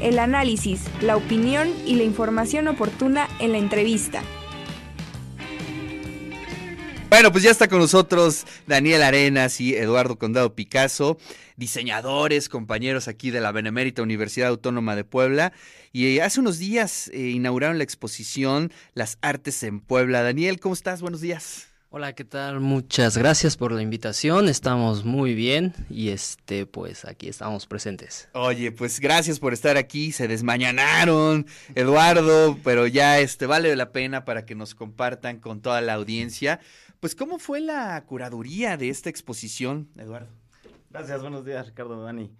el análisis, la opinión y la información oportuna en la entrevista. Bueno, pues ya está con nosotros Daniel Arenas y Eduardo Condado Picasso, diseñadores, compañeros aquí de la Benemérita Universidad Autónoma de Puebla. Y hace unos días eh, inauguraron la exposición Las Artes en Puebla. Daniel, ¿cómo estás? Buenos días. Hola, ¿qué tal? Muchas gracias por la invitación. Estamos muy bien y este, pues aquí estamos presentes. Oye, pues gracias por estar aquí. Se desmañanaron, Eduardo, pero ya este vale la pena para que nos compartan con toda la audiencia. Pues, ¿cómo fue la curaduría de esta exposición, Eduardo? Gracias, buenos días, Ricardo, Dani.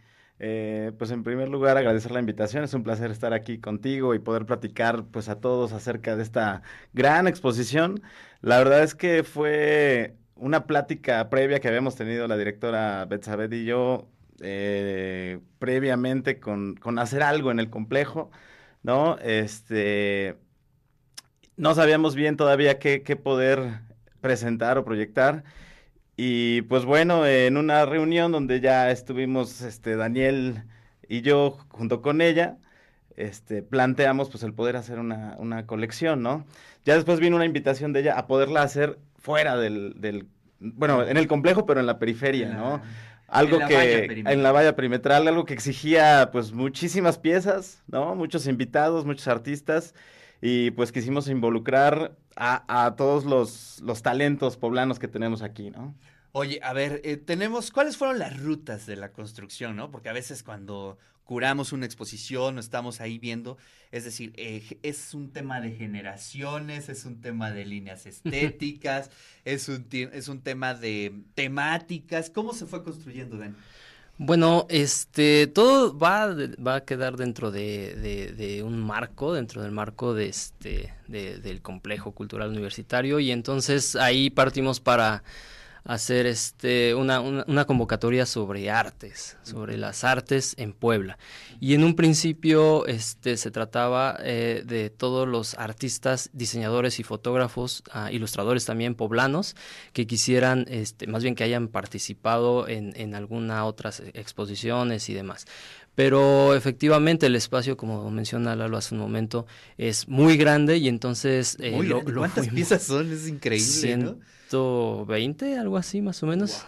Eh, pues en primer lugar agradecer la invitación, es un placer estar aquí contigo y poder platicar pues a todos acerca de esta gran exposición. La verdad es que fue una plática previa que habíamos tenido la directora Betsabed y yo eh, previamente con, con, hacer algo en el complejo, ¿no? Este, no sabíamos bien todavía qué, qué poder presentar o proyectar. Y pues bueno, en una reunión donde ya estuvimos este, Daniel y yo junto con ella, este, planteamos pues el poder hacer una, una, colección, ¿no? Ya después vino una invitación de ella a poderla hacer fuera del, del bueno, en el complejo, pero en la periferia, ¿no? Algo que en la valla perimetral, algo que exigía pues muchísimas piezas, ¿no? Muchos invitados, muchos artistas y pues quisimos involucrar a, a todos los, los talentos poblanos que tenemos aquí, ¿no? Oye, a ver, eh, tenemos, ¿cuáles fueron las rutas de la construcción, no? Porque a veces cuando curamos una exposición o estamos ahí viendo, es decir, eh, es un tema de generaciones, es un tema de líneas estéticas, es, un, es un tema de temáticas. ¿Cómo se fue construyendo, Dan? Bueno, este, todo va, va a quedar dentro de, de, de, un marco, dentro del marco de este, de, del complejo cultural universitario y entonces ahí partimos para hacer este, una, una, convocatoria sobre artes, sobre las artes en Puebla. Y en un principio este, se trataba eh, de todos los artistas, diseñadores y fotógrafos, ah, ilustradores también poblanos, que quisieran, este, más bien que hayan participado en, en alguna otras exposiciones y demás pero efectivamente el espacio, como menciona Lalo hace un momento, es muy grande y entonces... Eh, ¿Cuántas piezas son? Es increíble, ¿no? 120, algo así más o menos.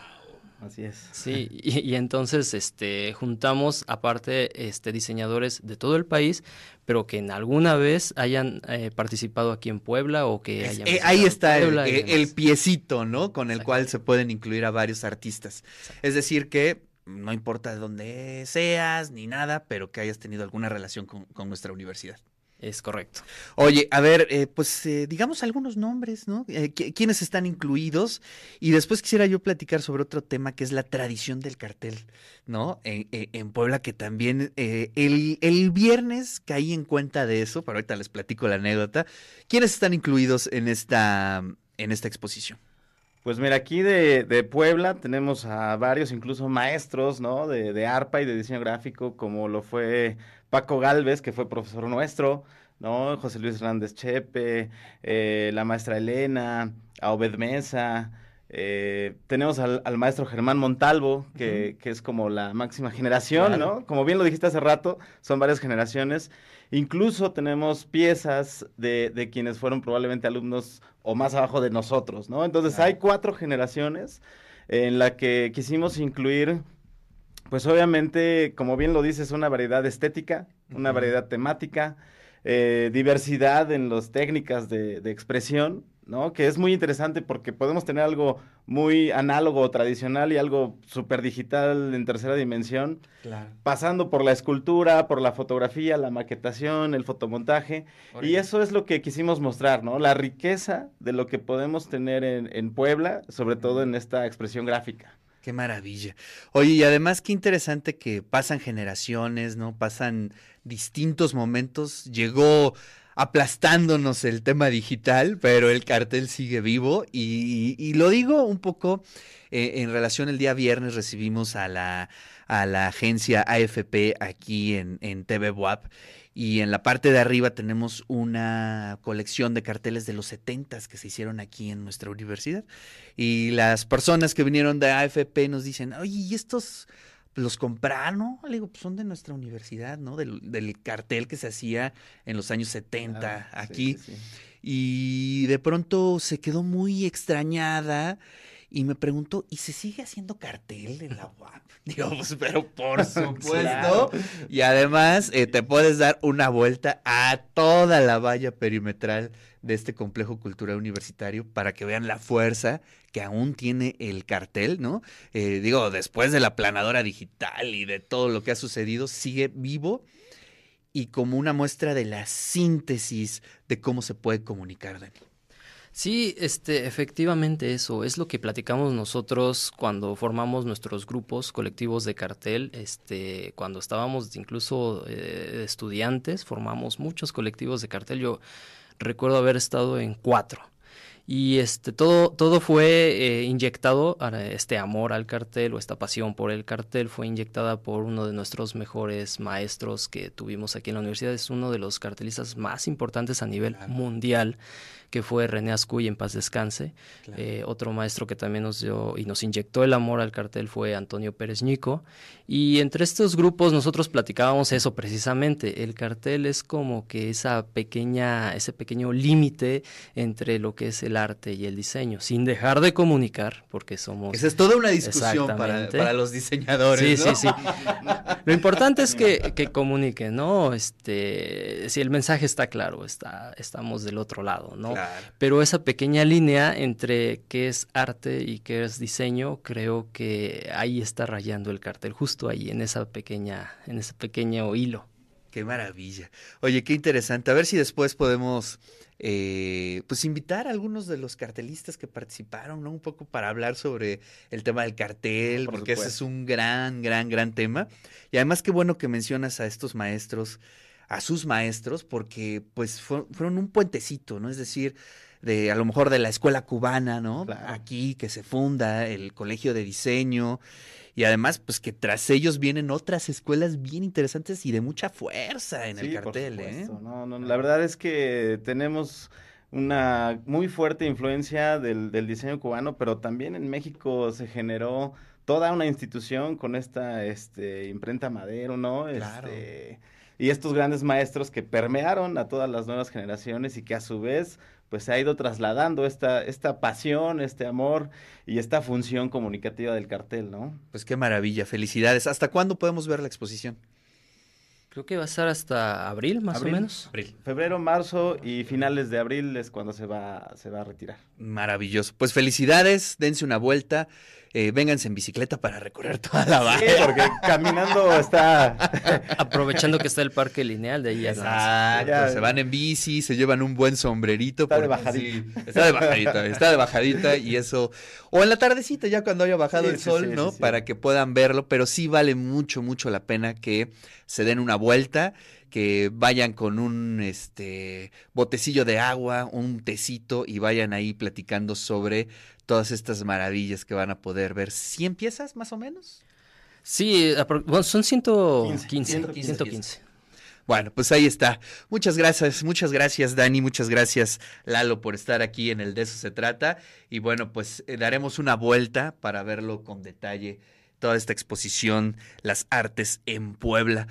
Así es. Sí, y, entonces este juntamos aparte este diseñadores de todo el país, pero que en alguna vez hayan eh, participado aquí en Puebla o que hayan eh, ahí está el, el, piecito, ¿no? Con el cual se pueden incluir a varios artistas. Es decir que no importa de dónde seas ni nada, pero que hayas tenido alguna relación con, con nuestra universidad. Es correcto. Oye, a ver, eh, pues eh, digamos algunos nombres, ¿no? Eh, ¿Quiénes están incluidos? Y después quisiera yo platicar sobre otro tema que es la tradición del cartel, ¿no? en Puebla, que también el, el, viernes caí en cuenta de eso, pero ahorita les platico la anécdota. ¿Quiénes están incluidos en esta, en esta exposición? Pues mira, aquí de, de, Puebla tenemos a varios, incluso maestros, ¿no? De, de arpa y de diseño gráfico, como lo fue Paco Galvez, que fue profesor nuestro, ¿no? José Luis Hernández Chepe, eh, la maestra Elena, a Obed Mesa, eh, tenemos al, maestro Germán Montalvo, que, que, es como la máxima generación, ¿no? Como bien lo dijiste hace rato, son varias generaciones. Incluso tenemos piezas de, de quienes fueron probablemente alumnos o más abajo de nosotros, ¿no? Entonces hay cuatro generaciones en la que quisimos incluir pues obviamente, como bien lo dices, una variedad estética, una variedad temática, eh, diversidad en las técnicas de, de, expresión, ¿no? Que es muy interesante porque podemos tener algo muy análogo o tradicional y algo súper digital en tercera dimensión, pasando por la escultura, por la fotografía, la maquetación, el fotomontaje, y eso es lo que quisimos mostrar, ¿no? La riqueza de lo que podemos tener en, en Puebla, sobre todo en esta expresión gráfica. Qué maravilla. Oye, y además qué interesante que pasan generaciones, ¿no? Pasan distintos momentos. Llegó aplastándonos el tema digital, pero el cartel sigue vivo. Y, lo digo un poco eh, en relación, el día viernes recibimos a la, a la agencia AFP aquí en, en TV y en la parte de arriba tenemos una colección de carteles de los 70 que se hicieron aquí en nuestra universidad. Y las personas que vinieron de AFP nos dicen, oye, ¿y estos los compraron, ¿no? Le digo, pues son de nuestra universidad, ¿no? Del, del cartel que se hacía en los años 70 Ah, sí, aquí. sí, sí. Y de pronto se quedó muy extrañada y me preguntó, ¿y se sigue haciendo cartel en la UAP? Digo, pues, pero por supuesto. Claro. Y además eh, te puedes dar una vuelta a toda la valla perimetral de este complejo cultural universitario para que vean la fuerza que aún tiene el cartel, ¿no? Eh, digo, después de la planadora digital y de todo lo que ha sucedido, sigue vivo y como una muestra de la síntesis de cómo se puede comunicar, Dani. Sí, este, efectivamente eso es lo que platicamos nosotros cuando formamos nuestros grupos colectivos de cartel, este, cuando estábamos incluso eh, estudiantes, formamos muchos colectivos de cartel. Yo recuerdo haber estado en cuatro. Y este, todo, todo fue eh, inyectado, este amor al cartel o esta pasión por el cartel fue inyectada por uno de nuestros mejores maestros que tuvimos aquí en la universidad. Es uno de los cartelistas más importantes a nivel mundial, que fue René Ascuy, en paz descanse. Claro. Eh, otro maestro que también nos dio y nos inyectó el amor al cartel fue Antonio Pérez Ñico. Y entre estos grupos nosotros platicábamos eso precisamente. El cartel es como que esa pequeña, ese pequeño límite entre lo que es el arte y el diseño, sin dejar de comunicar, porque somos Esa es toda una discusión para, los diseñadores. Sí, ¿no? sí, sí. Lo importante es que, que comuniquen, ¿no? Este, si el mensaje está claro, está, estamos del otro lado, ¿no? Claro. Pero esa pequeña línea entre qué es arte y qué es diseño, creo que ahí está rayando el cartel, justo ahí, en esa pequeña, en ese pequeño hilo. Qué maravilla. Oye, qué interesante. A ver si después podemos, eh, pues, invitar a algunos de los cartelistas que participaron, ¿no? Un poco para hablar sobre el tema del cartel, Por porque ese es un gran, gran, gran tema. Y además, qué bueno que mencionas a estos maestros, a sus maestros, porque, pues, fue- fueron un puentecito, ¿no? Es decir, de a lo mejor de la escuela cubana, ¿no? Claro. Aquí que se funda el colegio de diseño y además pues que tras ellos vienen otras escuelas bien interesantes y de mucha fuerza en el por cartel, ¿eh? No, no, la verdad es que tenemos una muy fuerte influencia del, del diseño cubano, pero también en México se generó toda una institución con esta este, imprenta Madero, ¿no? Claro. Este, y estos grandes maestros que permearon a todas las nuevas generaciones y que a su vez pues se ha ido trasladando esta, esta pasión, este amor y esta función comunicativa del cartel, ¿no? Pues qué maravilla, felicidades. ¿Hasta cuándo podemos ver la exposición? Creo que va a estar hasta abril, más Abril. o menos. Abril. Febrero, marzo y finales de abril es cuando se va, se va a retirar. Maravilloso. Pues felicidades, dense una vuelta, eh, vénganse en bicicleta para recorrer toda la Sí, valle. porque caminando está. Aprovechando que está el parque lineal de ahí a Exacto, Ya. se van en bici, se llevan un buen sombrerito. Está de bajadita. sí, está de bajadita, está de bajadita y eso. O en la tardecita, ya cuando haya bajado Sí, el sí, sol, sí, ¿no? sí, sí. Para que puedan verlo, pero sí vale mucho, mucho la pena que se den una vuelta, que vayan con un este botecillo de agua, un tecito y vayan ahí platicando sobre todas estas maravillas que van a poder ver. ¿100 piezas más o menos? Sí, bueno, son 115. 115. 115. Bueno, pues ahí está. Muchas gracias, muchas gracias Dani, muchas gracias Lalo por estar aquí en el De eso se trata. Y bueno, pues eh, daremos una vuelta para verlo con detalle, toda esta exposición, las artes en Puebla.